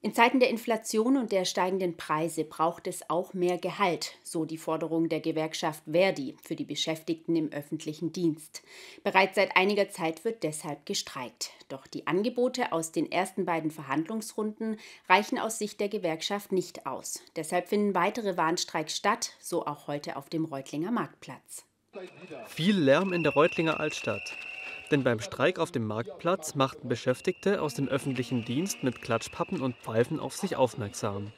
In Zeiten der Inflation und der steigenden Preise braucht es auch mehr Gehalt, so die Forderung der Gewerkschaft Verdi für die Beschäftigten im öffentlichen Dienst. Bereits seit einiger Zeit wird deshalb gestreikt. Doch die Angebote aus den ersten beiden Verhandlungsrunden reichen aus Sicht der Gewerkschaft nicht aus. Deshalb finden weitere Warnstreiks statt, so auch heute auf dem Reutlinger Marktplatz. Viel Lärm in der Reutlinger Altstadt. Denn beim Streik auf dem Marktplatz machten Beschäftigte aus dem öffentlichen Dienst mit Klatschpappen und Pfeifen auf sich aufmerksam.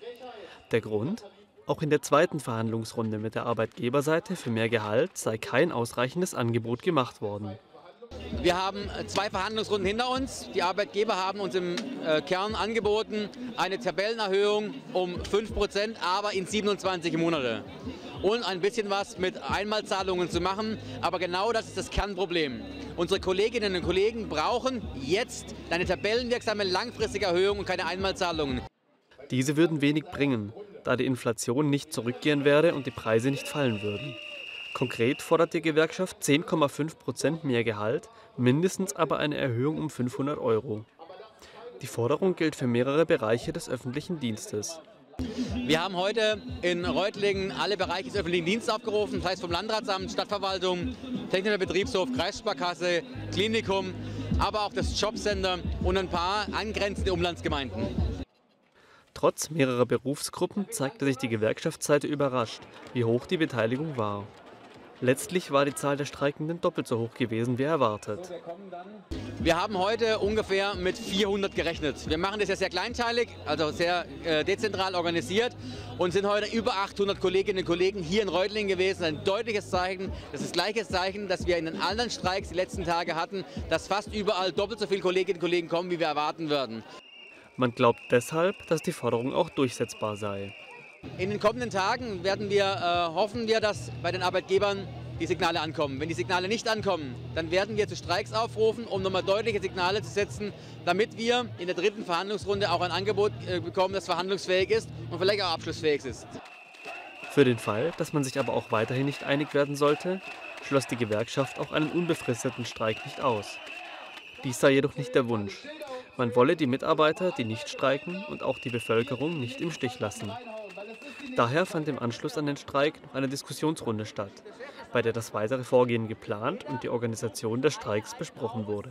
Der Grund? Auch in der zweiten Verhandlungsrunde mit der Arbeitgeberseite für mehr Gehalt sei kein ausreichendes Angebot gemacht worden. Wir haben zwei Verhandlungsrunden hinter uns. Die Arbeitgeber haben uns im äh, Kern angeboten eine Tabellenerhöhung um 5 Prozent, aber in 27 Monate. Und ein bisschen was mit Einmalzahlungen zu machen. Aber genau das ist das Kernproblem. Unsere Kolleginnen und Kollegen brauchen jetzt eine tabellenwirksame langfristige Erhöhung und keine Einmalzahlungen. Diese würden wenig bringen, da die Inflation nicht zurückgehen werde und die Preise nicht fallen würden. Konkret fordert die Gewerkschaft 10,5 Prozent mehr Gehalt, mindestens aber eine Erhöhung um 500 Euro. Die Forderung gilt für mehrere Bereiche des öffentlichen Dienstes. Wir haben heute in Reutlingen alle Bereiche des öffentlichen Dienstes aufgerufen, das heißt vom Landratsamt, Stadtverwaltung, Technischer Betriebshof, Kreissparkasse, Klinikum, aber auch das Jobcenter und ein paar angrenzende Umlandsgemeinden. Trotz mehrerer Berufsgruppen zeigte sich die Gewerkschaftsseite überrascht, wie hoch die Beteiligung war. Letztlich war die Zahl der Streikenden doppelt so hoch gewesen wie erwartet. Wir haben heute ungefähr mit 400 gerechnet. Wir machen das ja sehr kleinteilig, also sehr äh, dezentral organisiert und sind heute über 800 Kolleginnen und Kollegen hier in Reutlingen gewesen. Ein deutliches Zeichen, das ist das gleiche Zeichen, das wir in den anderen Streiks die letzten Tage hatten, dass fast überall doppelt so viele Kolleginnen und Kollegen kommen, wie wir erwarten würden. Man glaubt deshalb, dass die Forderung auch durchsetzbar sei. In den kommenden Tagen werden wir, äh, hoffen wir, dass bei den Arbeitgebern die Signale ankommen. Wenn die Signale nicht ankommen, dann werden wir zu Streiks aufrufen, um nochmal deutliche Signale zu setzen, damit wir in der dritten Verhandlungsrunde auch ein Angebot äh, bekommen, das verhandlungsfähig ist und vielleicht auch abschlussfähig ist. Für den Fall, dass man sich aber auch weiterhin nicht einig werden sollte, schloss die Gewerkschaft auch einen unbefristeten Streik nicht aus. Dies sei jedoch nicht der Wunsch. Man wolle die Mitarbeiter, die nicht streiken, und auch die Bevölkerung nicht im Stich lassen. Daher fand im Anschluss an den Streik noch eine Diskussionsrunde statt, bei der das weitere Vorgehen geplant und die Organisation des Streiks besprochen wurde.